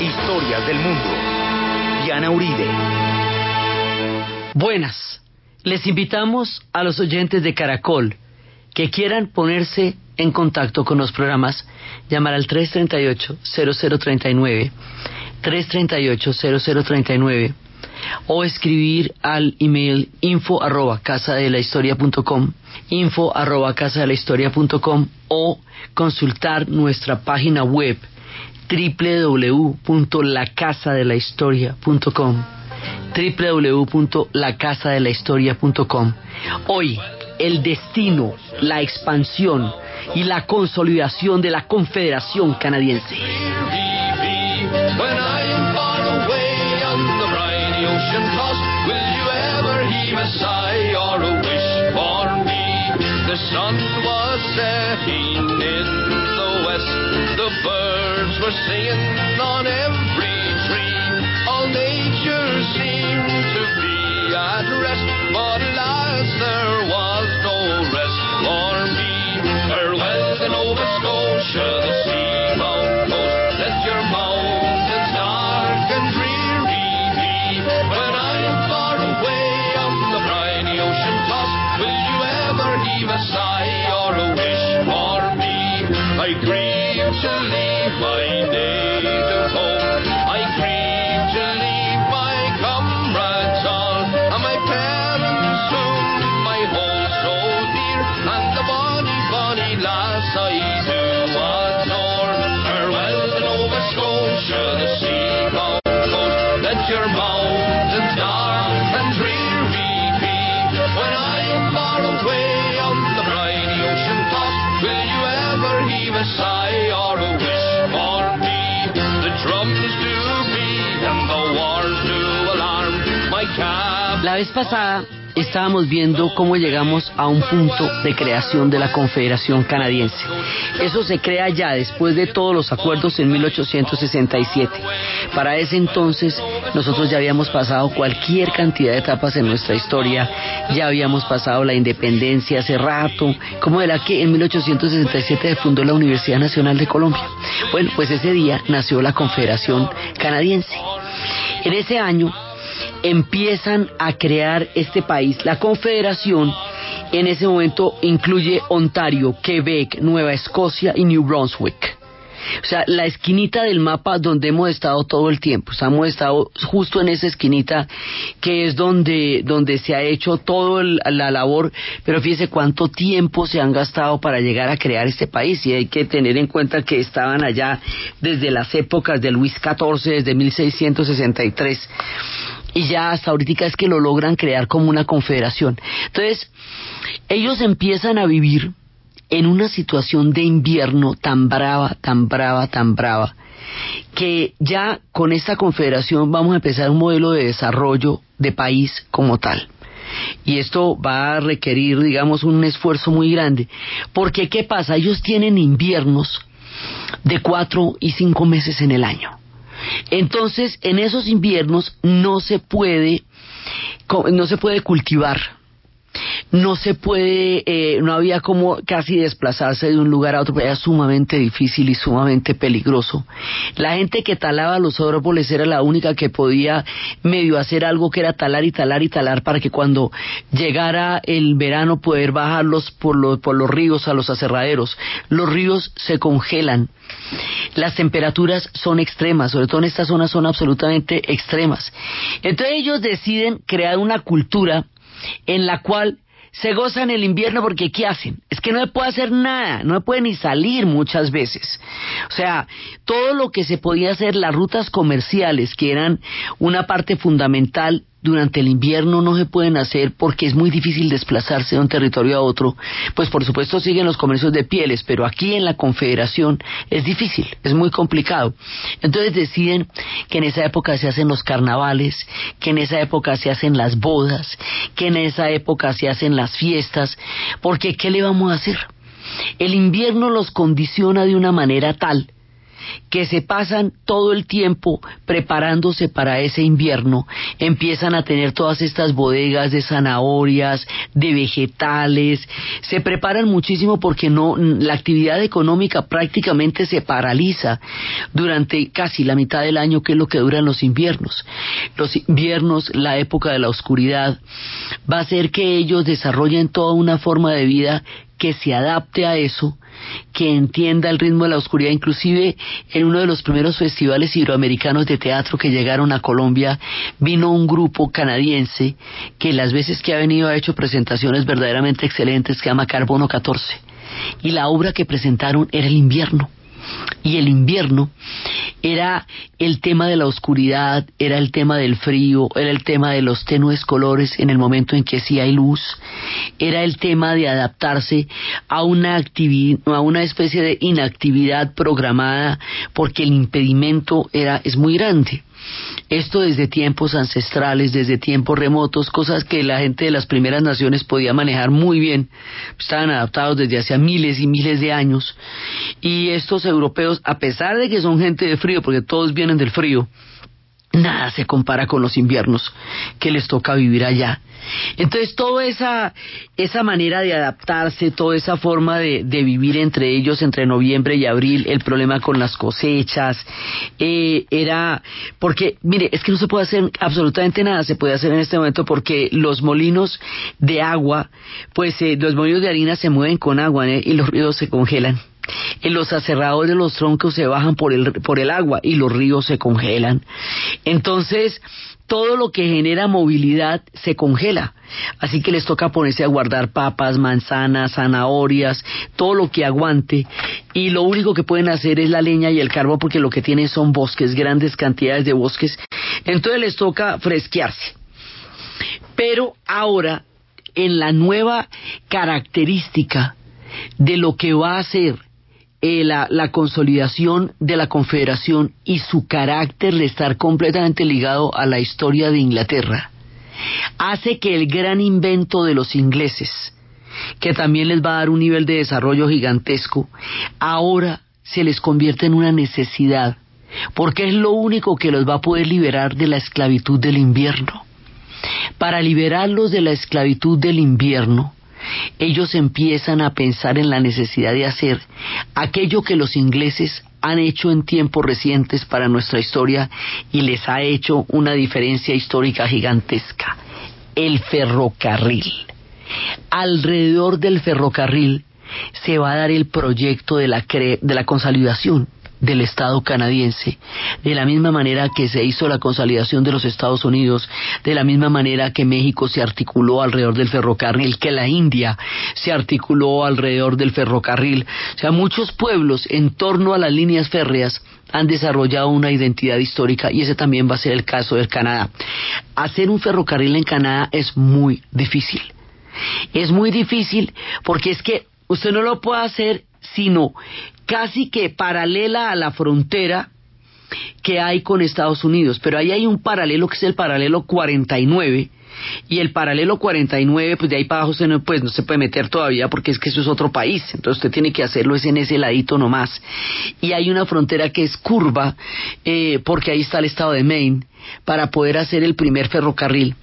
Historias del mundo. Diana Uribe. Buenas. Les invitamos a los oyentes de Caracol que quieran ponerse en contacto con los programas, llamar al 338-0039, 338-0039 o escribir al email info arroba casa la historia punto com, info arroba casa la historia punto com, o consultar nuestra página web www.lacasadelahistoria.com www.lacasadelahistoria.com Hoy, el destino, la expansión y la consolidación de la Confederación Canadiense. Were singing on every tree. All nature seemed to be at rest. But alas, there was no rest for me. Farewell to Nova Scotia, naturally minded. La vez pasada estábamos viendo cómo llegamos a un punto de creación de la Confederación Canadiense. Eso se crea ya después de todos los acuerdos en 1867. Para ese entonces nosotros ya habíamos pasado cualquier cantidad de etapas en nuestra historia, ya habíamos pasado la independencia hace rato, como era que en 1867 se fundó la Universidad Nacional de Colombia. Bueno, pues ese día nació la Confederación Canadiense. En ese año empiezan a crear este país. La Confederación en ese momento incluye Ontario, Quebec, Nueva Escocia y New Brunswick. O sea, la esquinita del mapa donde hemos estado todo el tiempo. O hemos estado justo en esa esquinita que es donde, donde se ha hecho toda la labor. Pero fíjese cuánto tiempo se han gastado para llegar a crear este país. Y hay que tener en cuenta que estaban allá desde las épocas de Luis XIV, desde 1663 y ya hasta ahorita es que lo logran crear como una confederación. Entonces, ellos empiezan a vivir en una situación de invierno tan brava, tan brava, tan brava, que ya con esta confederación vamos a empezar un modelo de desarrollo de país como tal. Y esto va a requerir, digamos, un esfuerzo muy grande. Porque, ¿qué pasa? Ellos tienen inviernos de cuatro y cinco meses en el año. Entonces, en esos inviernos no se puede, no se puede cultivar, no se puede, eh, no había como casi desplazarse de un lugar a otro, era sumamente difícil y sumamente peligroso. La gente que talaba los árboles era la única que podía medio hacer algo que era talar y talar y talar para que cuando llegara el verano poder bajarlos por, los por los ríos a los aserraderos. Los ríos se congelan. Las temperaturas son extremas, sobre todo en esta zona son absolutamente extremas. Entonces ellos deciden crear una cultura en la cual se gozan el invierno porque ¿qué hacen? Es que no se puede hacer nada, no puede ni salir muchas veces. O sea, todo lo que se podía hacer, las rutas comerciales, que eran una parte fundamental durante el invierno no se pueden hacer porque es muy difícil desplazarse de un territorio a otro, pues por supuesto siguen los comercios de pieles, pero aquí en la Confederación es difícil, es muy complicado. Entonces deciden que en esa época se hacen los carnavales, que en esa época se hacen las bodas, que en esa época se hacen las fiestas, porque ¿qué le vamos a hacer? El invierno los condiciona de una manera tal que se pasan todo el tiempo preparándose para ese invierno, empiezan a tener todas estas bodegas de zanahorias, de vegetales, se preparan muchísimo porque no la actividad económica prácticamente se paraliza durante casi la mitad del año que es lo que duran los inviernos. Los inviernos, la época de la oscuridad, va a hacer que ellos desarrollen toda una forma de vida que se adapte a eso, que entienda el ritmo de la oscuridad. Inclusive en uno de los primeros festivales iberoamericanos de teatro que llegaron a Colombia, vino un grupo canadiense que las veces que ha venido ha hecho presentaciones verdaderamente excelentes, que se llama Carbono 14. Y la obra que presentaron era el invierno y el invierno era el tema de la oscuridad, era el tema del frío, era el tema de los tenues colores en el momento en que sí hay luz, era el tema de adaptarse a una a una especie de inactividad programada porque el impedimento era es muy grande. Esto desde tiempos ancestrales, desde tiempos remotos, cosas que la gente de las primeras naciones podía manejar muy bien, estaban adaptados desde hace miles y miles de años. Y estos europeos, a pesar de que son gente de frío, porque todos vienen del frío, nada se compara con los inviernos que les toca vivir allá. Entonces, toda esa, esa manera de adaptarse, toda esa forma de, vivir entre ellos entre noviembre y abril, el problema con las cosechas, eh, era, porque, mire, es que no se puede hacer absolutamente nada, se puede hacer en este momento porque los molinos de agua, pues eh, los molinos de harina se mueven con agua ¿eh? y los ríos se congelan. En los aserrados de los troncos se bajan por el, por el agua y los ríos se congelan. Entonces, todo lo que genera movilidad se congela. Así que les toca ponerse a guardar papas, manzanas, zanahorias, todo lo que aguante. Y lo único que pueden hacer es la leña y el carbón porque lo que tienen son bosques, grandes cantidades de bosques. Entonces les toca fresquearse. Pero ahora, en la nueva característica de lo que va a ser eh, la, consolidación de la Confederación y su carácter de estar completamente ligado a la historia de Inglaterra, hace que el gran invento de los ingleses, que también les va a dar un nivel de desarrollo gigantesco, ahora se les convierte en una necesidad, porque es lo único que los va a poder liberar de la esclavitud del invierno. Para liberarlos de la esclavitud del invierno, ellos empiezan a pensar en la necesidad de hacer aquello que los ingleses han hecho en tiempos recientes para nuestra historia y les ha hecho una diferencia histórica gigantesca, el ferrocarril. Alrededor del ferrocarril se va a dar el proyecto de la, de la consolidación del Estado canadiense, de la misma manera que se hizo la consolidación de los Estados Unidos, de la misma manera que México se articuló alrededor del ferrocarril, que la India se articuló alrededor del ferrocarril. O sea, muchos pueblos en torno a las líneas férreas han desarrollado una identidad histórica y ese también va a ser el caso del Canadá. Hacer un ferrocarril en Canadá es muy difícil. Es muy difícil porque es que usted no lo puede hacer sino casi que paralela a la frontera que hay con Estados Unidos. Pero ahí hay un paralelo que es el paralelo 49. Y el paralelo 49, pues de ahí para abajo usted no, pues, no se puede meter todavía porque es que eso es otro país. Entonces usted tiene que hacerlo es en ese ladito nomás. Y hay una frontera que es curva eh, porque ahí está el estado de Maine para poder hacer el primer ferrocarril.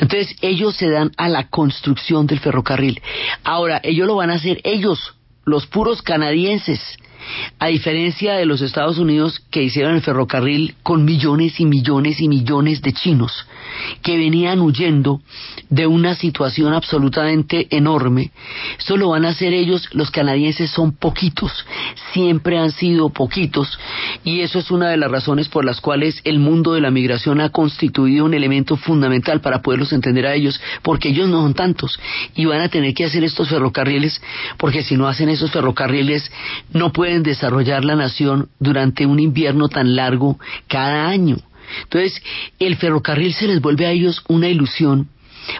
Entonces ellos se dan a la construcción del ferrocarril. Ahora, ellos lo van a hacer ellos los puros canadienses, a diferencia de los Estados Unidos que hicieron el ferrocarril con millones y millones y millones de chinos que venían huyendo de una situación absolutamente enorme. Esto lo van a hacer ellos, los canadienses son poquitos, siempre han sido poquitos, y eso es una de las razones por las cuales el mundo de la migración ha constituido un elemento fundamental para poderlos entender a ellos, porque ellos no son tantos, y van a tener que hacer estos ferrocarriles, porque si no hacen esos ferrocarriles, no pueden desarrollar la nación durante un invierno tan largo cada año. Entonces, el ferrocarril se les vuelve a ellos una ilusión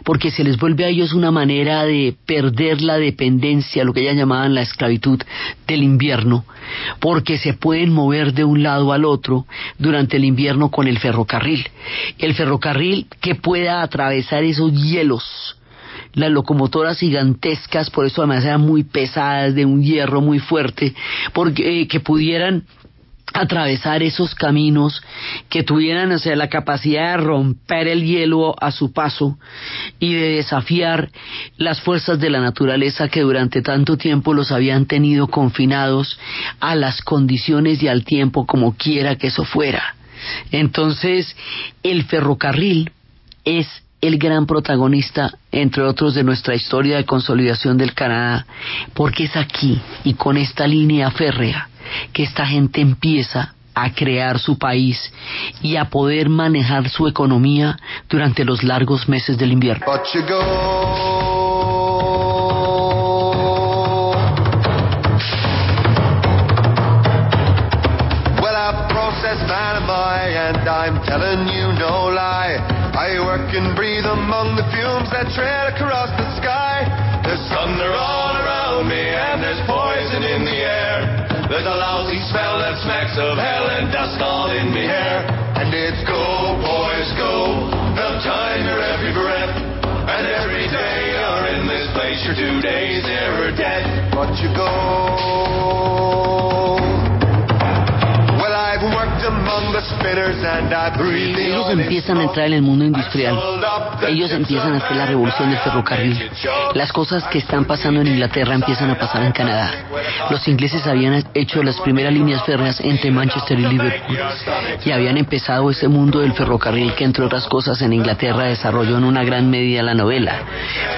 porque se les vuelve a ellos una manera de perder la dependencia, lo que ellas llamaban la esclavitud del invierno, porque se pueden mover de un lado al otro durante el invierno con el ferrocarril. El ferrocarril que pueda atravesar esos hielos, las locomotoras gigantescas, por eso además eran muy pesadas, de un hierro muy fuerte, porque eh, que pudieran atravesar esos caminos que tuvieran o sea, la capacidad de romper el hielo a su paso y de desafiar las fuerzas de la naturaleza que durante tanto tiempo los habían tenido confinados a las condiciones y al tiempo como quiera que eso fuera. Entonces, el ferrocarril es el gran protagonista, entre otros, de nuestra historia de consolidación del Canadá, porque es aquí y con esta línea férrea que esta gente empieza a crear su país y a poder manejar su economía durante los largos meses del invierno. That tread across the sky. There's thunder all around me and there's poison in the air. There's a lousy smell that smacks of hell and dust all in me hair. And it's go, boys, go. The time your every breath. And every day you're in this place, you're two days nearer dead. But you go. Ellos empiezan a entrar en el mundo industrial. Ellos empiezan a hacer la revolución del ferrocarril. Las cosas que están pasando en Inglaterra empiezan a pasar en Canadá. Los ingleses habían hecho las primeras líneas férreas entre Manchester y Liverpool y habían empezado ese mundo del ferrocarril que entre otras cosas en Inglaterra desarrolló en una gran medida la novela,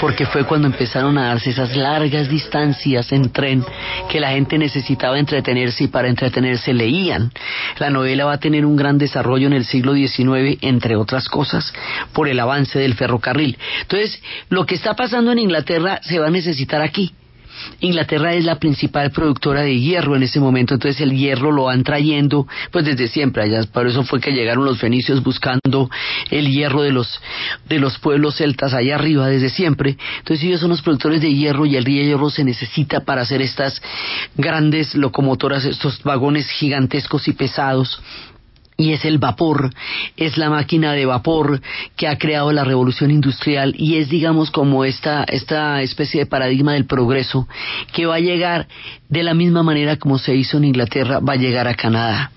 porque fue cuando empezaron a darse esas largas distancias en tren que la gente necesitaba entretenerse y para entretenerse leían. La novela va a tener un gran desarrollo en el siglo XIX, entre otras cosas, por el avance del ferrocarril. Entonces, lo que está pasando en Inglaterra se va a necesitar aquí. Inglaterra es la principal productora de hierro en ese momento, entonces el hierro lo van trayendo pues desde siempre allá, por eso fue que llegaron los fenicios buscando el hierro de los de los pueblos celtas allá arriba desde siempre. Entonces ellos son los productores de hierro y el hierro se necesita para hacer estas grandes locomotoras, estos vagones gigantescos y pesados y es el vapor, es la máquina de vapor que ha creado la revolución industrial y es digamos como esta, esta especie de paradigma del progreso que va a llegar de la misma manera como se hizo en Inglaterra, va a llegar a Canadá.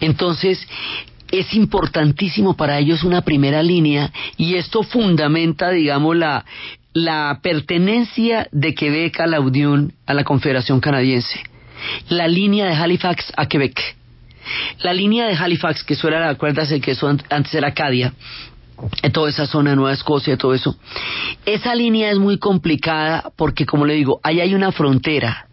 Entonces, es importantísimo para ellos una primera línea y esto fundamenta, digamos, la, la pertenencia de Quebec a la Unión, a la Confederación Canadiense. La línea de Halifax a Quebec la línea de Halifax, que suena, acuerdas, el que eso antes era Acadia, toda esa zona de Nueva Escocia, todo eso. Esa línea es muy complicada porque, como le digo, ahí hay una frontera.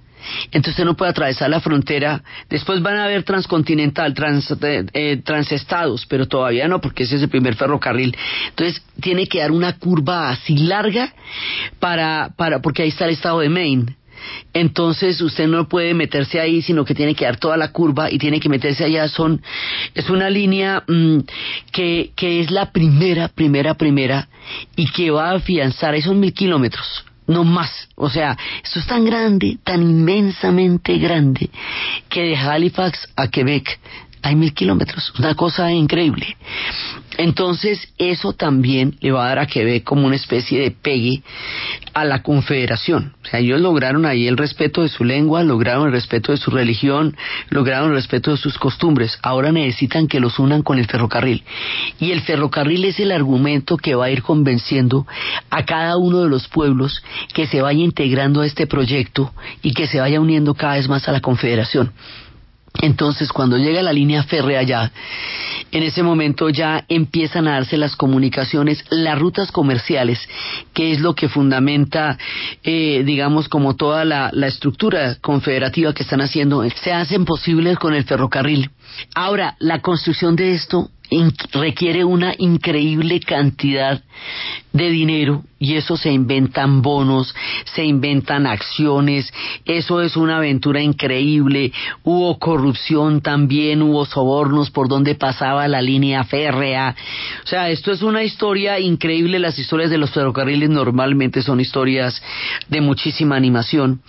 Entonces no puede atravesar la frontera. Después van a haber transcontinental, trans, eh, eh, transestados, pero todavía no, porque ese es el primer ferrocarril. Entonces tiene que dar una curva así larga para, para, porque ahí está el estado de Maine. Entonces usted no puede meterse ahí, sino que tiene que dar toda la curva y tiene que meterse allá. Son, es una línea mm, que, que es la primera, primera, primera y que va a afianzar esos mil kilómetros no más. O sea, esto es tan grande, tan inmensamente grande, que de Halifax a Quebec hay mil kilómetros, una cosa increíble. Entonces, eso también le va a dar a Quebec como una especie de pegue a la confederación. O sea, ellos lograron ahí el respeto de su lengua, lograron el respeto de su religión, lograron el respeto de sus costumbres. Ahora necesitan que los unan con el ferrocarril. Y el ferrocarril es el argumento que va a ir convenciendo a cada uno de los pueblos que se vaya integrando a este proyecto y que se vaya uniendo cada vez más a la confederación. Entonces, cuando llega la línea férrea ya, en ese momento ya empiezan a darse las comunicaciones, las rutas comerciales, que es lo que fundamenta, eh, digamos, como toda la, la estructura confederativa que están haciendo, se hacen posibles con el ferrocarril. Ahora, la construcción de esto requiere una increíble cantidad de dinero y eso se inventan bonos, se inventan acciones, eso es una aventura increíble, hubo corrupción también, hubo sobornos por donde pasaba la línea férrea, o sea, esto es una historia increíble, las historias de los ferrocarriles normalmente son historias de muchísima animación.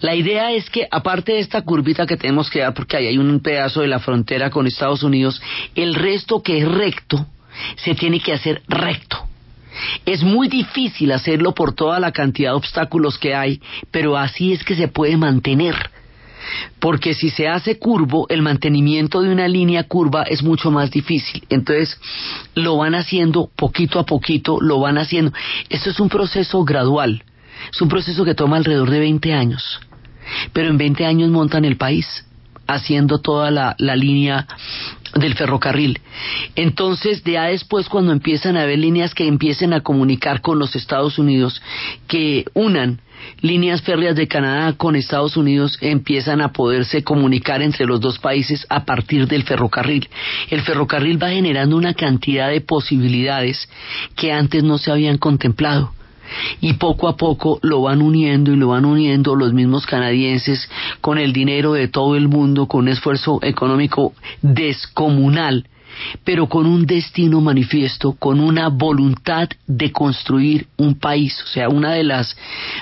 La idea es que aparte de esta curvita que tenemos que dar, porque ahí hay un pedazo de la frontera con Estados Unidos, el resto que es recto, se tiene que hacer recto es muy difícil hacerlo por toda la cantidad de obstáculos que hay, pero así es que se puede mantener. porque si se hace curvo, el mantenimiento de una línea curva es mucho más difícil. Entonces, lo van haciendo poquito a poquito, lo van haciendo. Esto es un proceso gradual, es un proceso que toma alrededor de 20 años, pero en 20 años montan el país haciendo toda la, la línea del ferrocarril. Entonces, ya después, cuando empiezan a haber líneas que empiecen a comunicar con los Estados Unidos, que unan líneas férreas de Canadá con Estados Unidos empiezan a poderse comunicar entre los dos países a partir del ferrocarril. El ferrocarril va generando una cantidad de posibilidades que antes no se habían contemplado y poco a poco lo van uniendo y lo van uniendo los mismos canadienses con el dinero de todo el mundo, con un esfuerzo económico descomunal pero con un destino manifiesto, con una voluntad de construir un país. O sea, una de las,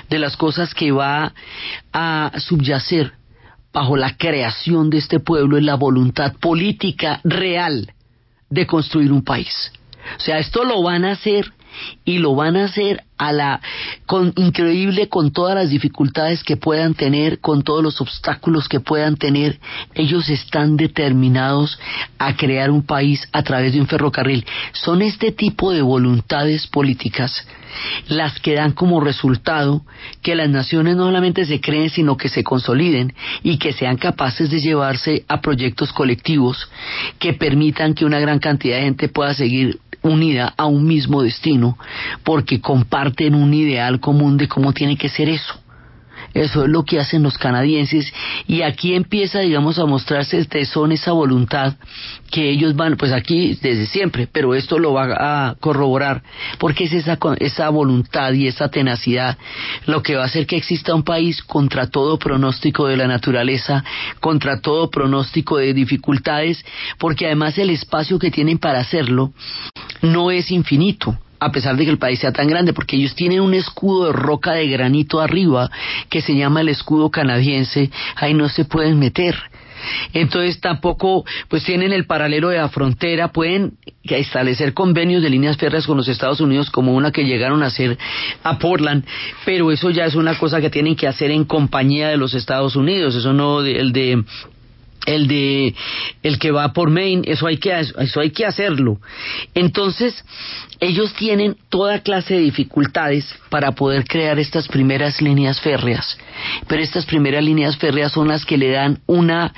de las cosas que va a subyacer bajo la creación de este pueblo es la voluntad política real de construir un país. O sea, esto lo van a hacer y lo van a hacer a la con increíble con todas las dificultades que puedan tener, con todos los obstáculos que puedan tener, ellos están determinados a crear un país a través de un ferrocarril. Son este tipo de voluntades políticas las que dan como resultado que las naciones no solamente se creen, sino que se consoliden y que sean capaces de llevarse a proyectos colectivos que permitan que una gran cantidad de gente pueda seguir unida a un mismo destino porque comparten un ideal común de cómo tiene que ser eso. Eso es lo que hacen los canadienses y aquí empieza, digamos, a mostrarse el tesón, esa voluntad que ellos van, pues aquí desde siempre, pero esto lo va a corroborar, porque es esa, esa voluntad y esa tenacidad lo que va a hacer que exista un país contra todo pronóstico de la naturaleza, contra todo pronóstico de dificultades, porque además el espacio que tienen para hacerlo no es infinito a pesar de que el país sea tan grande, porque ellos tienen un escudo de roca de granito arriba que se llama el escudo canadiense, ahí no se pueden meter. Entonces tampoco pues tienen el paralelo de la frontera, pueden establecer convenios de líneas férreas con los Estados Unidos como una que llegaron a hacer a Portland, pero eso ya es una cosa que tienen que hacer en compañía de los Estados Unidos, eso no el de el de el que va por Maine, eso hay que eso hay que hacerlo. Entonces, ellos tienen toda clase de dificultades para poder crear estas primeras líneas férreas, pero estas primeras líneas férreas son las que le dan una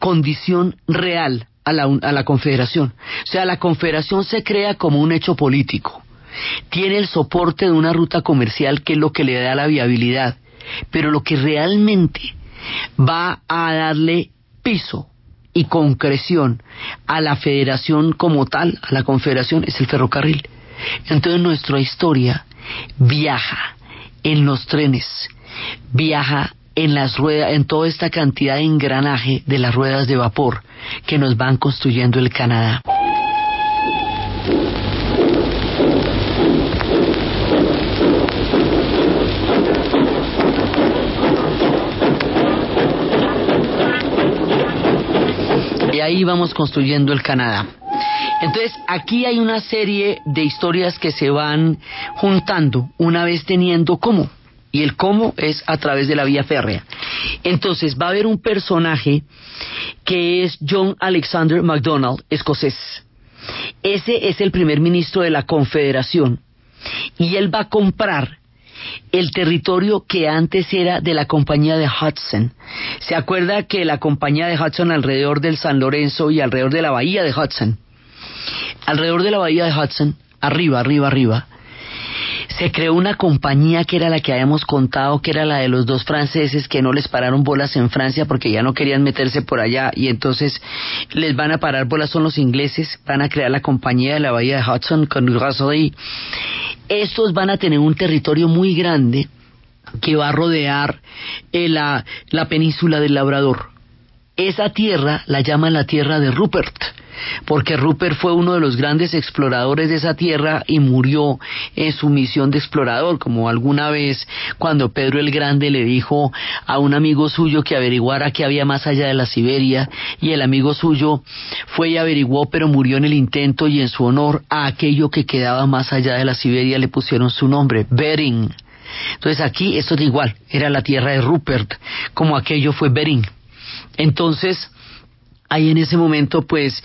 condición real a la, a la confederación. O sea, la confederación se crea como un hecho político. Tiene el soporte de una ruta comercial que es lo que le da la viabilidad, pero lo que realmente va a darle piso y concreción a la federación como tal, a la confederación, es el ferrocarril. Entonces nuestra historia viaja en los trenes, viaja en las ruedas, en toda esta cantidad de engranaje de las ruedas de vapor que nos van construyendo el Canadá. Ahí vamos construyendo el Canadá. Entonces, aquí hay una serie de historias que se van juntando una vez teniendo cómo. Y el cómo es a través de la vía férrea. Entonces, va a haber un personaje que es John Alexander MacDonald, escocés. Ese es el primer ministro de la Confederación. Y él va a comprar el territorio que antes era de la compañía de Hudson. ¿Se acuerda que la compañía de Hudson alrededor del San Lorenzo y alrededor de la bahía de Hudson, alrededor de la bahía de Hudson, arriba, arriba, arriba, se creó una compañía que era la que habíamos contado, que era la de los dos franceses que no les pararon bolas en Francia porque ya no querían meterse por allá y entonces les van a parar bolas son los ingleses, van a crear la compañía de la bahía de Hudson con Rossley. Estos van a tener un territorio muy grande que va a rodear eh, la, la península del Labrador. Esa tierra la llaman la tierra de Rupert porque Rupert fue uno de los grandes exploradores de esa tierra y murió en su misión de explorador, como alguna vez cuando Pedro el Grande le dijo a un amigo suyo que averiguara qué había más allá de la Siberia, y el amigo suyo fue y averiguó, pero murió en el intento y en su honor a aquello que quedaba más allá de la Siberia le pusieron su nombre, Bering. Entonces aquí esto es igual, era la tierra de Rupert, como aquello fue Bering. Entonces, ahí en ese momento, pues,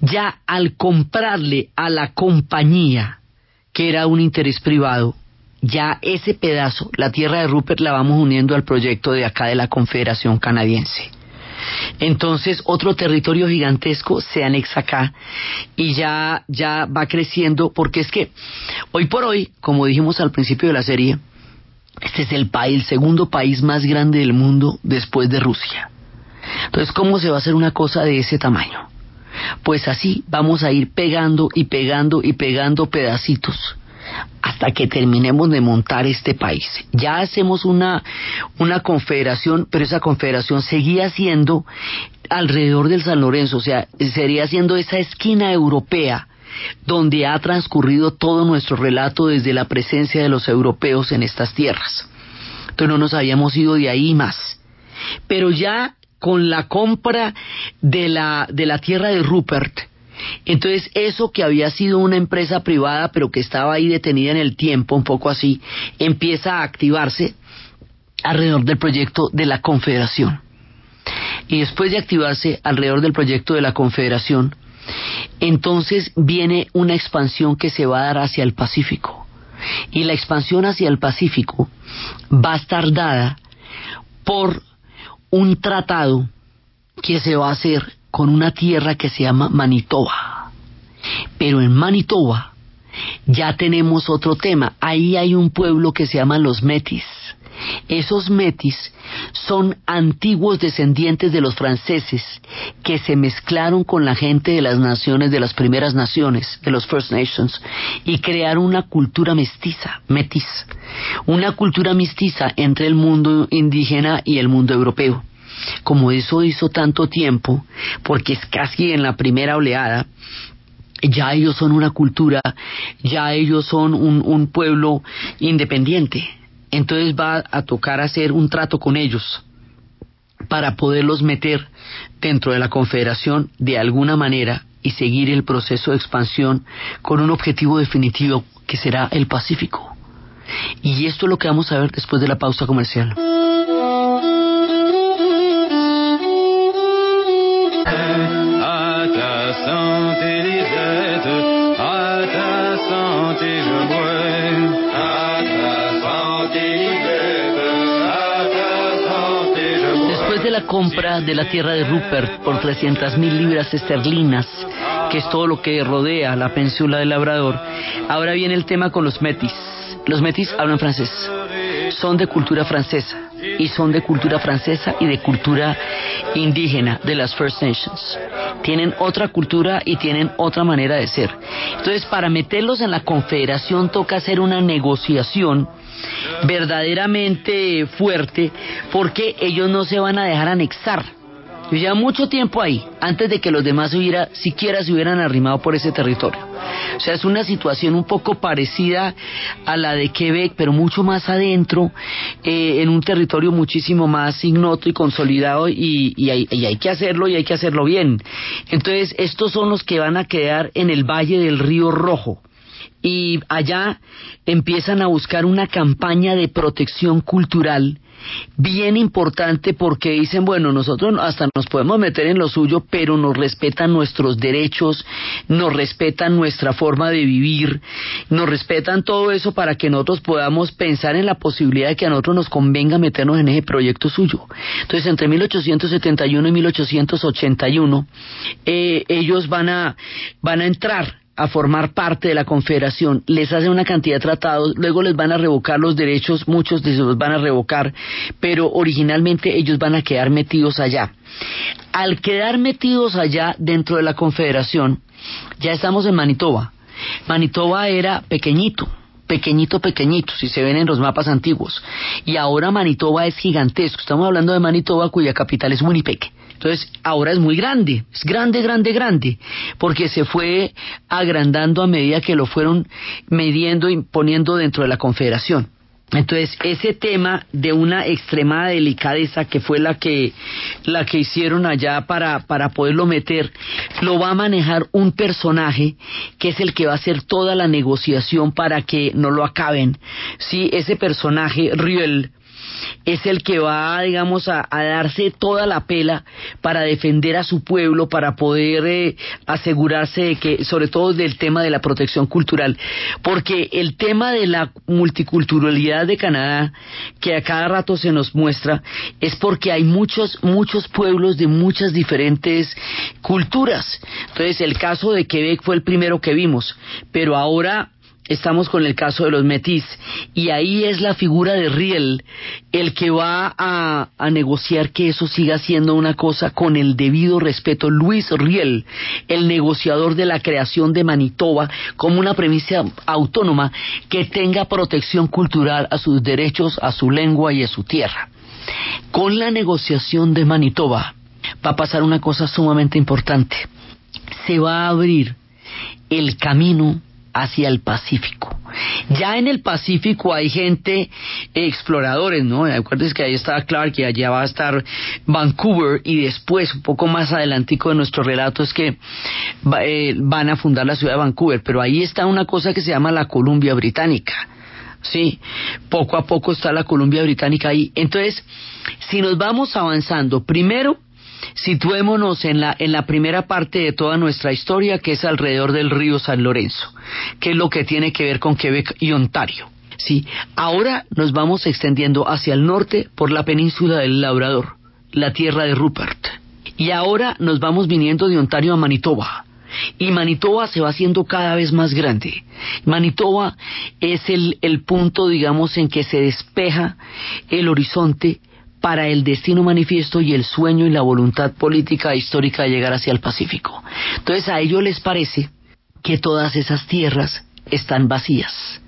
ya al comprarle a la compañía, que era un interés privado, ya ese pedazo, la tierra de Rupert, la vamos uniendo al proyecto de acá de la Confederación Canadiense. Entonces otro territorio gigantesco se anexa acá y ya, ya va creciendo porque es que hoy por hoy, como dijimos al principio de la serie, este es el país, el segundo país más grande del mundo después de Rusia. Entonces, ¿cómo se va a hacer una cosa de ese tamaño? Pues así vamos a ir pegando y pegando y pegando pedacitos hasta que terminemos de montar este país. Ya hacemos una, una confederación, pero esa confederación seguía siendo alrededor del San Lorenzo, o sea, sería siendo esa esquina europea donde ha transcurrido todo nuestro relato desde la presencia de los europeos en estas tierras. Entonces no nos habíamos ido de ahí más. Pero ya con la compra de la, de la tierra de Rupert, entonces, eso que había sido una empresa privada, pero que estaba ahí detenida en el tiempo, un poco así, empieza a activarse alrededor del proyecto de la Confederación. Y después de activarse alrededor del proyecto de la Confederación, entonces viene una expansión que se va a dar hacia el Pacífico. Y la expansión hacia el Pacífico va a estar dada por un tratado que se va a hacer con una tierra que se llama Manitoba. Pero en Manitoba ya tenemos otro tema. Ahí hay un pueblo que se llama los Metis. Esos metis son antiguos descendientes de los franceses que se mezclaron con la gente de las naciones, de las primeras naciones, de los First Nations, y crearon una cultura mestiza, metis, una cultura mestiza entre el mundo indígena y el mundo europeo como eso hizo tanto tiempo, porque es casi en la primera oleada, ya ellos son una cultura, ya ellos son un, un pueblo independiente. Entonces va a tocar hacer un trato con ellos para poderlos meter dentro de la confederación de alguna manera y seguir el proceso de expansión con un objetivo definitivo que será el Pacífico. Y esto es lo que vamos a ver después de la pausa comercial. Compra de la tierra de Rupert por 300 mil libras esterlinas, que es todo lo que rodea la península del Labrador. Ahora viene el tema con los metis. Los metis hablan francés, son de cultura francesa y son de cultura francesa y de cultura indígena de las First Nations. Tienen otra cultura y tienen otra manera de ser. Entonces, para meterlos en la confederación toca hacer una negociación verdaderamente fuerte porque ellos no se van a dejar anexar. Ya mucho tiempo ahí, antes de que los demás hubiera, siquiera se hubieran arrimado por ese territorio. O sea, es una situación un poco parecida a la de Quebec, pero mucho más adentro, eh, en un territorio muchísimo más ignoto y consolidado, y, y, hay, y hay que hacerlo y hay que hacerlo bien. Entonces, estos son los que van a quedar en el Valle del Río Rojo y allá empiezan a buscar una campaña de protección cultural bien importante porque dicen, bueno, nosotros hasta nos podemos meter en lo suyo, pero nos respetan nuestros derechos, nos respetan nuestra forma de vivir, nos respetan todo eso para que nosotros podamos pensar en la posibilidad de que a nosotros nos convenga meternos en ese proyecto suyo. Entonces, entre 1871 y 1881, eh, ellos van a, van a entrar a formar parte de la confederación, les hacen una cantidad de tratados, luego les van a revocar los derechos, muchos de los van a revocar, pero originalmente ellos van a quedar metidos allá. Al quedar metidos allá dentro de la confederación, ya estamos en Manitoba. Manitoba era pequeñito, pequeñito, pequeñito, si se ven en los mapas antiguos. Y ahora Manitoba es gigantesco. Estamos hablando de Manitoba cuya capital es Winnipeg. Entonces, ahora es muy grande, es grande, grande, grande, porque se fue agrandando a medida que lo fueron midiendo y poniendo dentro de la Confederación. Entonces, ese tema de una extremada delicadeza que fue la que, la que hicieron allá para, para poderlo meter, lo va a manejar un personaje que es el que va a hacer toda la negociación para que no lo acaben. Sí, ese personaje, Riel, es el que va, digamos, a, darse toda la pela para defender a su pueblo, para poder eh, asegurarse de que, sobre todo del tema de la protección cultural, porque el tema de la multiculturalidad de Canadá, que a cada rato se nos muestra, es porque hay muchos, muchos pueblos de muchas diferentes culturas. Entonces, el caso de Quebec fue el primero que vimos, pero ahora estamos con el caso de los metis y ahí es la figura de Riel el que va a, negociar que eso siga siendo una cosa con el debido respeto. Luis Riel, el negociador de la creación de Manitoba como una premisa autónoma que tenga protección cultural a sus derechos, a su lengua y a su tierra. Con la negociación de Manitoba va a pasar una cosa sumamente importante. Se va a abrir el camino hacia el Pacífico. Ya en el Pacífico hay gente, exploradores, ¿no? Acuérdense que ahí estaba Clark y allá va a estar Vancouver y después, un poco más adelantico de nuestro relato, es que eh, van a fundar la ciudad de Vancouver, pero ahí está una cosa que se llama la Columbia Británica. Sí, poco a poco está la Columbia Británica ahí. Entonces, si nos vamos avanzando, primero, Situémonos en la, en la primera parte de toda nuestra historia, que es alrededor del río San Lorenzo, que es lo que tiene que ver con Quebec y Ontario. Sí, ahora nos vamos extendiendo hacia el norte por la península del Labrador, la tierra de Rupert. Y ahora nos vamos viniendo de Ontario a Manitoba. Y Manitoba se va haciendo cada vez más grande. Manitoba es el, el punto, digamos, en que se despeja el horizonte para el destino manifiesto y el sueño y la voluntad política e histórica de llegar hacia el Pacífico. Entonces a ellos les parece que todas esas tierras están vacías.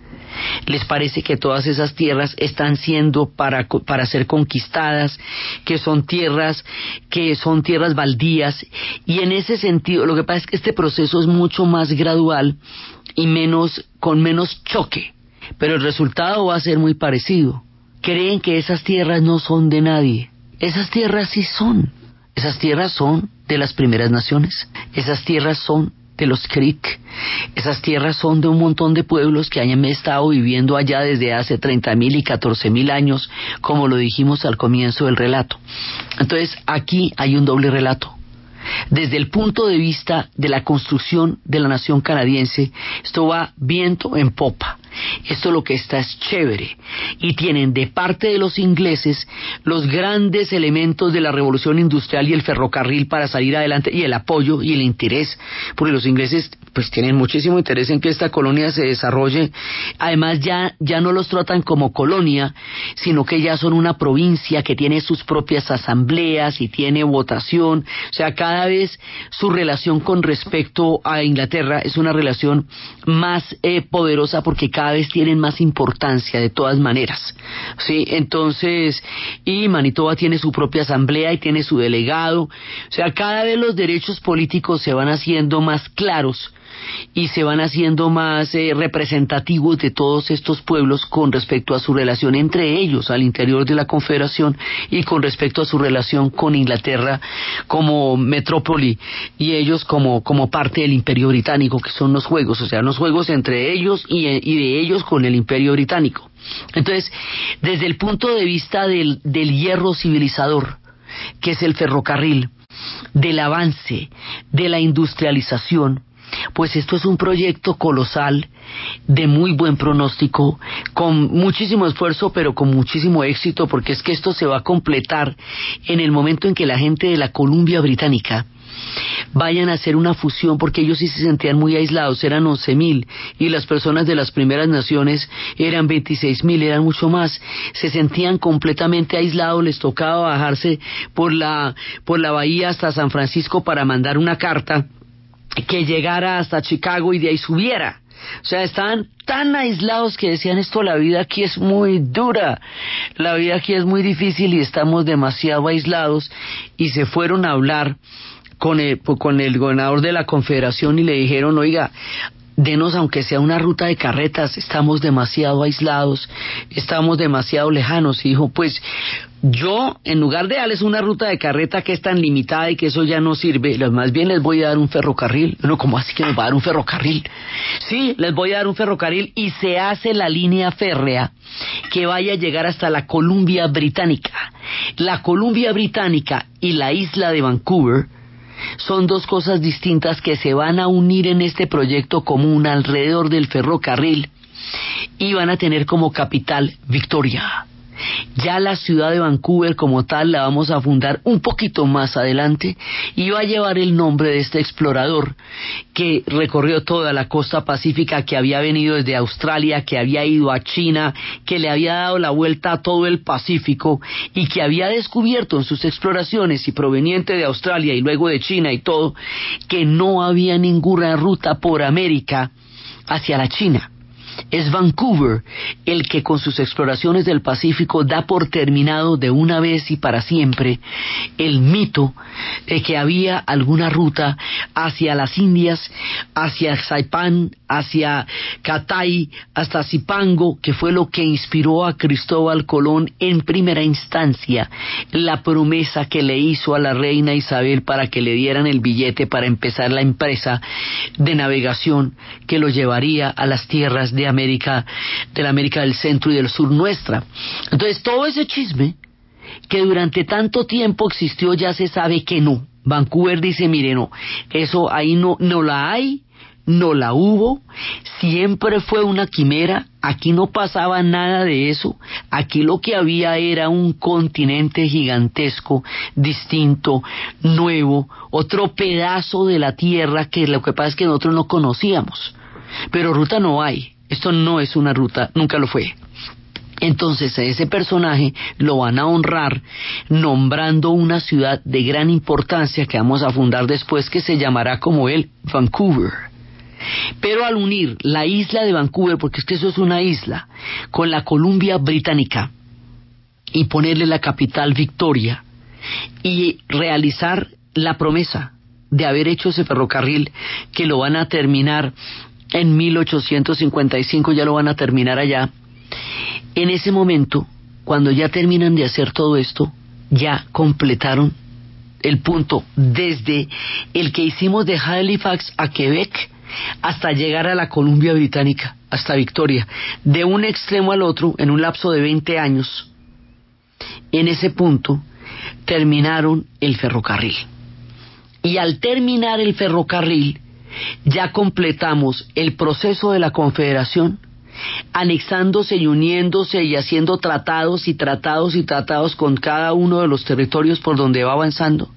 Les parece que todas esas tierras están siendo para, para ser conquistadas, que son tierras, que son tierras baldías, y en ese sentido, lo que pasa es que este proceso es mucho más gradual y menos, con menos choque, pero el resultado va a ser muy parecido creen que esas tierras no son de nadie. Esas tierras sí son. Esas tierras son de las primeras naciones. Esas tierras son de los Creek. Esas tierras son de un montón de pueblos que hayan estado viviendo allá desde hace treinta mil y catorce mil años, como lo dijimos al comienzo del relato. Entonces, aquí hay un doble relato. Desde el punto de vista de la construcción de la nación canadiense, esto va viento en popa. Esto lo que está es chévere. Y tienen de parte de los ingleses los grandes elementos de la revolución industrial y el ferrocarril para salir adelante y el apoyo y el interés, porque los ingleses pues tienen muchísimo interés en que esta colonia se desarrolle. Además ya, ya no los tratan como colonia, sino que ya son una provincia que tiene sus propias asambleas y tiene votación. O sea, cada vez su relación con respecto a Inglaterra es una relación más eh, poderosa porque cada vez tienen más importancia de todas maneras. Sí, entonces, y Manitoba tiene su propia asamblea y tiene su delegado. O sea, cada vez los derechos políticos se van haciendo más claros y se van haciendo más eh, representativos de todos estos pueblos con respecto a su relación entre ellos al interior de la Confederación y con respecto a su relación con Inglaterra como metrópoli y ellos como, como parte del Imperio Británico, que son los juegos, o sea, los juegos entre ellos y, y de ellos con el Imperio Británico. Entonces, desde el punto de vista del, del hierro civilizador, que es el ferrocarril, del avance, de la industrialización, pues esto es un proyecto colosal, de muy buen pronóstico, con muchísimo esfuerzo, pero con muchísimo éxito, porque es que esto se va a completar en el momento en que la gente de la Columbia Británica vayan a hacer una fusión, porque ellos sí se sentían muy aislados, eran once mil, y las personas de las primeras naciones eran veintiséis mil, eran mucho más, se sentían completamente aislados, les tocaba bajarse por la, por la bahía hasta San Francisco para mandar una carta que llegara hasta Chicago y de ahí subiera. O sea, estaban tan aislados que decían esto, la vida aquí es muy dura, la vida aquí es muy difícil y estamos demasiado aislados y se fueron a hablar con el, con el gobernador de la confederación y le dijeron, oiga, denos aunque sea una ruta de carretas, estamos demasiado aislados, estamos demasiado lejanos. Y dijo, pues yo, en lugar de darles una ruta de carreta que es tan limitada y que eso ya no sirve, más bien les voy a dar un ferrocarril. No, ¿cómo así que nos va a dar un ferrocarril? Sí, les voy a dar un ferrocarril y se hace la línea férrea que vaya a llegar hasta la Columbia Británica. La Columbia Británica y la isla de Vancouver son dos cosas distintas que se van a unir en este proyecto común alrededor del ferrocarril y van a tener como capital Victoria. Ya la ciudad de Vancouver como tal la vamos a fundar un poquito más adelante y va a llevar el nombre de este explorador que recorrió toda la costa pacífica, que había venido desde Australia, que había ido a China, que le había dado la vuelta a todo el Pacífico y que había descubierto en sus exploraciones y proveniente de Australia y luego de China y todo, que no había ninguna ruta por América hacia la China es Vancouver el que con sus exploraciones del Pacífico da por terminado de una vez y para siempre el mito de que había alguna ruta hacia las Indias, hacia Saipan, hacia Catay, hasta Zipango, que fue lo que inspiró a Cristóbal Colón en primera instancia la promesa que le hizo a la reina Isabel para que le dieran el billete para empezar la empresa de navegación que lo llevaría a las tierras de América, de la América del Centro y del Sur nuestra. Entonces todo ese chisme que durante tanto tiempo existió ya se sabe que no. Vancouver dice, mire, no, eso ahí no, no la hay, no la hubo, siempre fue una quimera, aquí no pasaba nada de eso, aquí lo que había era un continente gigantesco, distinto, nuevo, otro pedazo de la tierra que lo que pasa es que nosotros no conocíamos, pero ruta no hay, esto no es una ruta, nunca lo fue. Entonces a ese personaje lo van a honrar nombrando una ciudad de gran importancia que vamos a fundar después que se llamará como él Vancouver. Pero al unir la isla de Vancouver, porque es que eso es una isla, con la Columbia Británica y ponerle la capital Victoria y realizar la promesa de haber hecho ese ferrocarril que lo van a terminar en 1855, ya lo van a terminar allá. En ese momento, cuando ya terminan de hacer todo esto, ya completaron el punto desde el que hicimos de Halifax a Quebec hasta llegar a la Columbia Británica, hasta Victoria, de un extremo al otro en un lapso de 20 años. En ese punto terminaron el ferrocarril. Y al terminar el ferrocarril, ya completamos el proceso de la Confederación, anexándose y uniéndose y haciendo tratados y tratados y tratados con cada uno de los territorios por donde va avanzando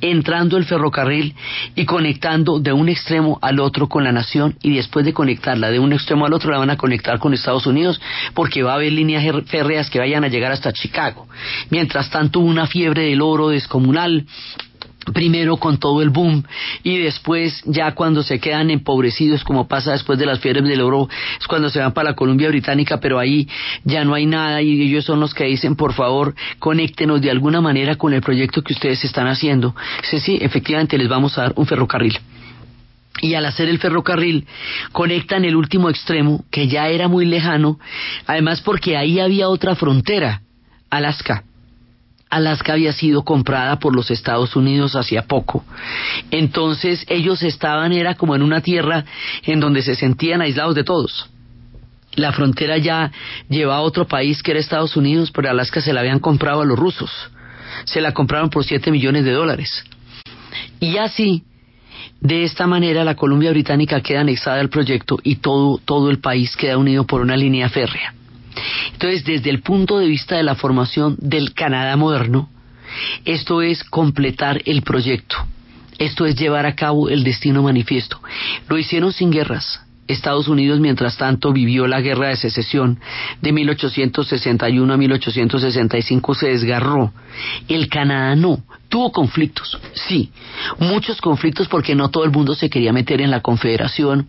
entrando el ferrocarril y conectando de un extremo al otro con la nación y después de conectarla de un extremo al otro la van a conectar con Estados Unidos porque va a haber líneas férreas que vayan a llegar hasta Chicago. Mientras tanto, una fiebre del oro descomunal primero con todo el boom y después ya cuando se quedan empobrecidos como pasa después de las fiebres del oro es cuando se van para la Columbia Británica pero ahí ya no hay nada y ellos son los que dicen por favor conéctenos de alguna manera con el proyecto que ustedes están haciendo sí, sí, efectivamente les vamos a dar un ferrocarril. Y al hacer el ferrocarril conectan el último extremo que ya era muy lejano además porque ahí había otra frontera Alaska Alaska había sido comprada por los Estados Unidos hacía poco. Entonces ellos estaban, era como en una tierra en donde se sentían aislados de todos. La frontera ya llevaba a otro país que era Estados Unidos, pero Alaska se la habían comprado a los rusos. Se la compraron por 7 millones de dólares. Y así, de esta manera, la Columbia Británica queda anexada al proyecto y todo, todo el país queda unido por una línea férrea. Entonces, desde el punto de vista de la formación del Canadá moderno, esto es completar el proyecto, esto es llevar a cabo el destino manifiesto. Lo hicieron sin guerras. Estados Unidos, mientras tanto, vivió la guerra de secesión de 1861 a 1865, se desgarró. El Canadá no, tuvo conflictos, sí, muchos conflictos porque no todo el mundo se quería meter en la confederación,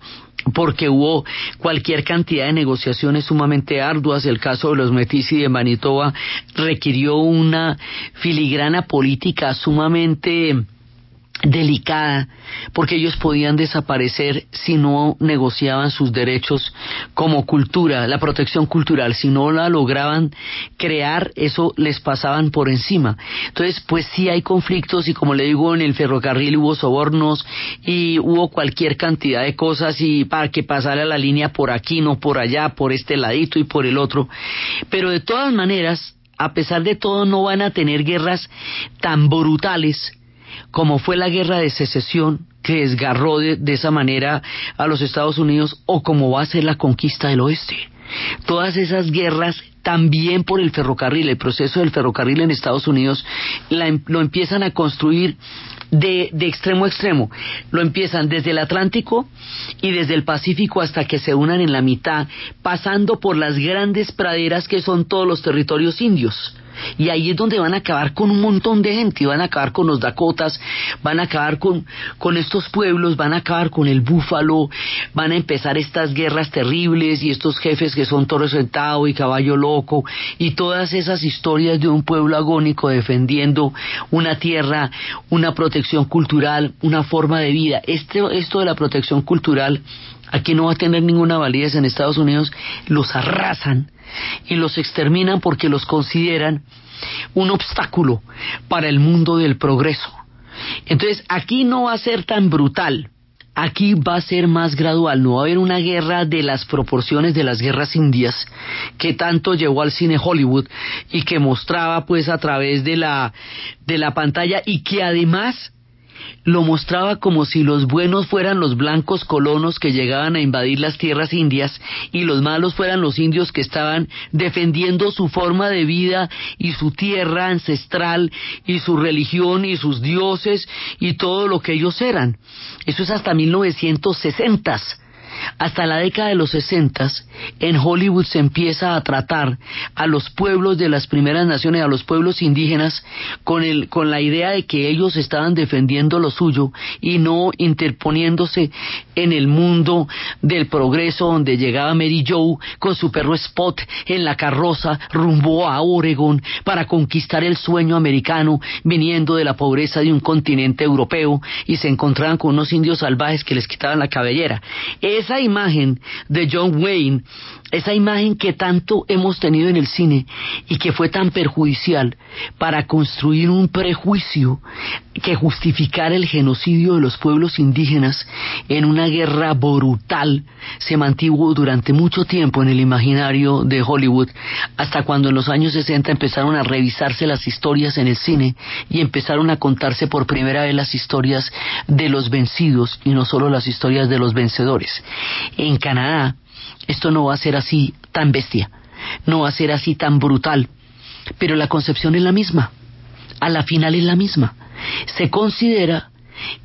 porque hubo cualquier cantidad de negociaciones sumamente arduas. El caso de los Metis y de Manitoba requirió una filigrana política sumamente delicada, porque ellos podían desaparecer si no negociaban sus derechos como cultura, la protección cultural, si no la lograban crear, eso les pasaban por encima. Entonces, pues sí hay conflictos y como le digo, en el ferrocarril hubo sobornos y hubo cualquier cantidad de cosas y para que pasara la línea por aquí, no por allá, por este ladito y por el otro. Pero de todas maneras, a pesar de todo, no van a tener guerras tan brutales como fue la guerra de secesión que desgarró de, esa manera a los Estados Unidos o como va a ser la conquista del oeste. Todas esas guerras también por el ferrocarril, el proceso del ferrocarril en Estados Unidos, em, lo empiezan a construir de, de, extremo a extremo. Lo empiezan desde el Atlántico y desde el Pacífico hasta que se unan en la mitad, pasando por las grandes praderas que son todos los territorios indios. Y ahí es donde van a acabar con un montón de gente, van a acabar con los Dakotas, van a acabar con, con estos pueblos, van a acabar con el búfalo, van a empezar estas guerras terribles y estos jefes que son toro sentado y caballo loco y todas esas historias de un pueblo agónico defendiendo una tierra, una protección cultural, una forma de vida. Este, esto de la protección cultural aquí no va a tener ninguna validez en Estados Unidos, los arrasan y los exterminan porque los consideran un obstáculo para el mundo del progreso. Entonces, aquí no va a ser tan brutal, aquí va a ser más gradual, no va a haber una guerra de las proporciones de las guerras indias que tanto llevó al cine Hollywood y que mostraba pues a través de la de la pantalla y que además lo mostraba como si los buenos fueran los blancos colonos que llegaban a invadir las tierras indias y los malos fueran los indios que estaban defendiendo su forma de vida y su tierra ancestral y su religión y sus dioses y todo lo que ellos eran. Eso es hasta 1960 hasta la década de los 60 en Hollywood se empieza a tratar a los pueblos de las primeras naciones, a los pueblos indígenas, con, el, con la idea de que ellos estaban defendiendo lo suyo y no interponiéndose en el mundo del progreso donde llegaba Mary Joe con su perro Spot en la carroza rumbo a Oregon para conquistar el sueño americano viniendo de la pobreza de un continente europeo y se encontraban con unos indios salvajes que les quitaban la cabellera esa imagen de John Wayne, esa imagen que tanto hemos tenido en el cine y que fue tan perjudicial para construir un prejuicio que justificara el genocidio de los pueblos indígenas en una guerra brutal, se mantuvo durante mucho tiempo en el imaginario de Hollywood, hasta cuando en los años 60 empezaron a revisarse las historias en el cine y empezaron a contarse por primera vez las historias de los vencidos y no solo las historias de los vencedores. En Canadá esto no va a ser así tan bestia, no va a ser así tan brutal, pero la concepción es la misma, a la final es la misma. Se considera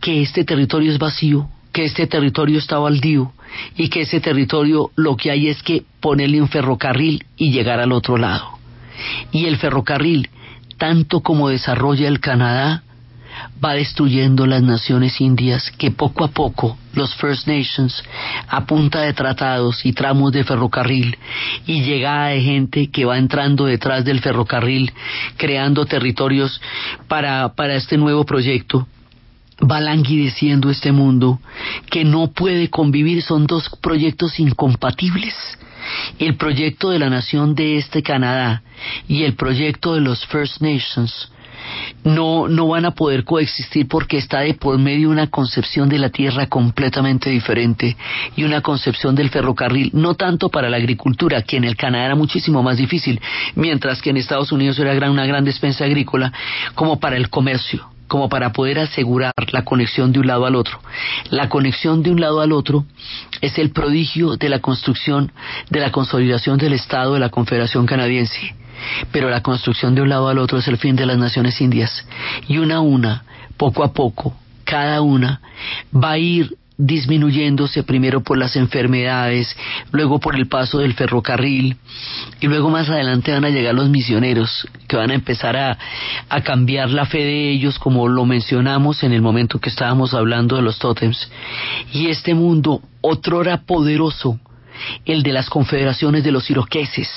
que este territorio es vacío, que este territorio está baldío y que ese territorio lo que hay es que ponerle un ferrocarril y llegar al otro lado. Y el ferrocarril, tanto como desarrolla el Canadá, va destruyendo las naciones indias que poco a poco los First Nations a punta de tratados y tramos de ferrocarril y llegada de gente que va entrando detrás del ferrocarril creando territorios para, para este nuevo proyecto va languideciendo este mundo que no puede convivir, son dos proyectos incompatibles. El proyecto de la nación de este Canadá y el proyecto de los First Nations no, no van a poder coexistir porque está de por medio una concepción de la tierra completamente diferente y una concepción del ferrocarril, no tanto para la agricultura, que en el Canadá era muchísimo más difícil, mientras que en Estados Unidos era una gran despensa agrícola, como para el comercio como para poder asegurar la conexión de un lado al otro. La conexión de un lado al otro es el prodigio de la construcción, de la consolidación del Estado de la Confederación Canadiense pero la construcción de un lado al otro es el fin de las naciones indias. Y una a una, poco a poco, cada una va a ir disminuyéndose primero por las enfermedades, luego por el paso del ferrocarril y luego más adelante van a llegar los misioneros que van a empezar a, a cambiar la fe de ellos como lo mencionamos en el momento que estábamos hablando de los tótems y este mundo otrora poderoso el de las confederaciones de los iroqueses,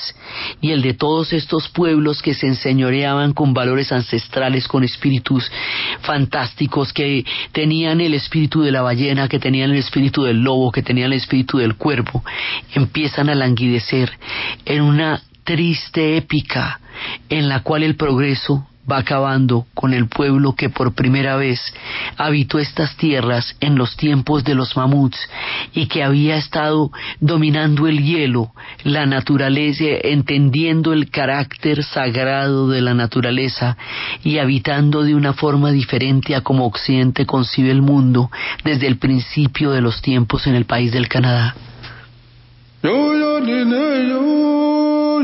y el de todos estos pueblos que se enseñoreaban con valores ancestrales, con espíritus fantásticos, que tenían el espíritu de la ballena, que tenían el espíritu del lobo, que tenían el espíritu del cuervo, empiezan a languidecer en una triste épica en la cual el progreso va acabando con el pueblo que por primera vez habitó estas tierras en los tiempos de los mamuts y que había estado dominando el hielo, la naturaleza, entendiendo el carácter sagrado de la naturaleza y habitando de una forma diferente a como Occidente concibe el mundo desde el principio de los tiempos en el país del Canadá.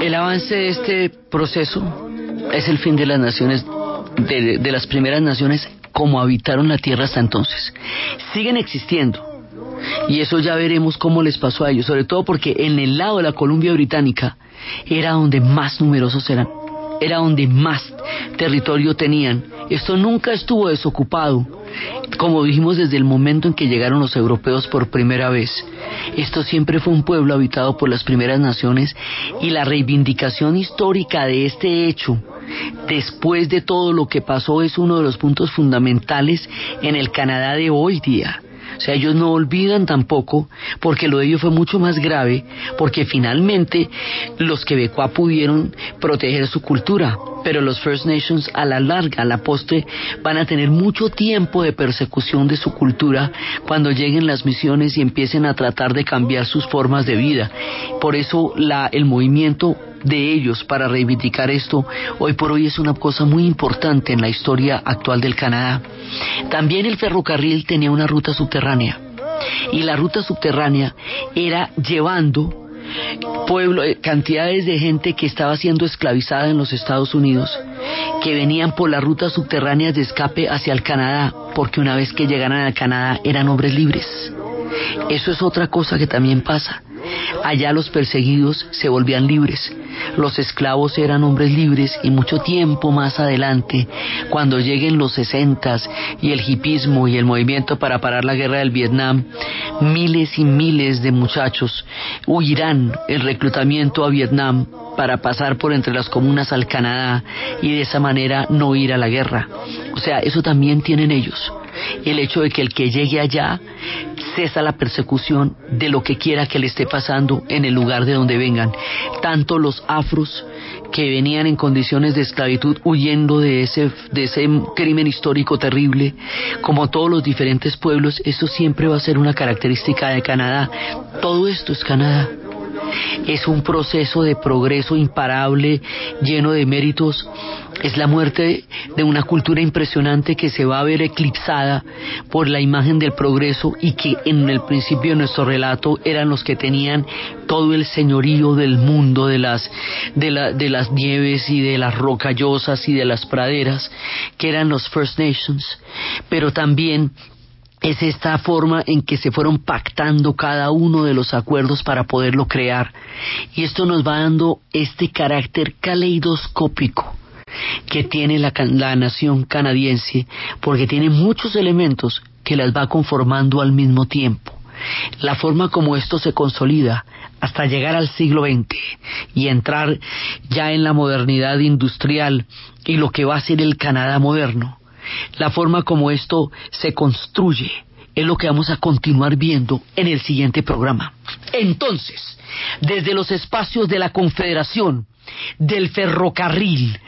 el avance de este proceso es el fin de las naciones, de, las primeras naciones como habitaron la tierra hasta entonces. Siguen existiendo, y eso ya veremos cómo les pasó a ellos, sobre todo porque en el lado de la Columbia Británica era donde más numerosos eran, era donde más territorio tenían. Esto nunca estuvo desocupado, como dijimos desde el momento en que llegaron los europeos por primera vez. Esto siempre fue un pueblo habitado por las primeras naciones y la reivindicación histórica de este hecho después de todo lo que pasó es uno de los puntos fundamentales en el Canadá de hoy día. O sea, ellos no olvidan tampoco, porque lo de ellos fue mucho más grave, porque finalmente los Quebecois pudieron proteger su cultura, pero los First Nations a la larga, a la postre, van a tener mucho tiempo de persecución de su cultura cuando lleguen las misiones y empiecen a tratar de cambiar sus formas de vida. Por eso la, el movimiento de ellos para reivindicar esto hoy por hoy es una cosa muy importante en la historia actual del Canadá. También el ferrocarril tenía una ruta subterránea y la ruta subterránea era llevando pueblo, eh, cantidades de gente que estaba siendo esclavizada en los Estados Unidos, que venían por las rutas subterráneas de escape hacia el Canadá, porque una vez que llegaran al Canadá eran hombres libres. Eso es otra cosa que también pasa. Allá los perseguidos se volvían libres, los esclavos eran hombres libres y mucho tiempo más adelante, cuando lleguen los sesentas y el hipismo y el movimiento para parar la guerra del Vietnam, miles y miles de muchachos huirán el reclutamiento a Vietnam para pasar por entre las comunas al Canadá y de esa manera no ir a la guerra. O sea, eso también tienen ellos el hecho de que el que llegue allá cesa la persecución de lo que quiera que le esté pasando en el lugar de donde vengan. Tanto los afros que venían en condiciones de esclavitud huyendo de ese, de ese crimen histórico terrible, como todos los diferentes pueblos, eso siempre va a ser una característica de Canadá. Todo esto es Canadá. Es un proceso de progreso imparable, lleno de méritos. Es la muerte de una cultura impresionante que se va a ver eclipsada por la imagen del progreso y que en el principio de nuestro relato eran los que tenían todo el señorío del mundo, de las, de, de las nieves y de las rocallosas y de las praderas, que eran los First Nations, pero también es esta forma en que se fueron pactando cada uno de los acuerdos para poderlo crear. Y esto nos va dando este carácter caleidoscópico que tiene la, la, nación canadiense, porque tiene muchos elementos que las va conformando al mismo tiempo. La forma como esto se consolida hasta llegar al siglo XX y entrar ya en la modernidad industrial y lo que va a ser el Canadá moderno la forma como esto se construye es lo que vamos a continuar viendo en el siguiente programa. Entonces, desde los espacios de la Confederación, del ferrocarril,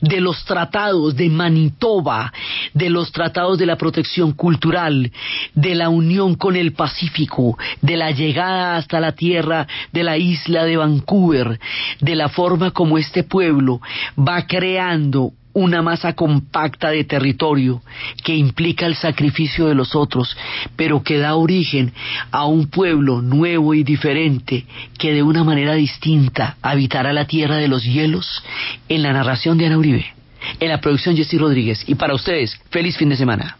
de los tratados de Manitoba, de los tratados de la protección cultural, de la unión con el Pacífico, de la llegada hasta la tierra de la isla de Vancouver, de la forma como este pueblo va creando una masa compacta de territorio que implica el sacrificio de los otros, pero que da origen a un pueblo nuevo y diferente que de una manera distinta habitará la tierra de los hielos en la narración de Ana Uribe, en la producción Jessy Rodríguez. Y para ustedes, feliz fin de semana.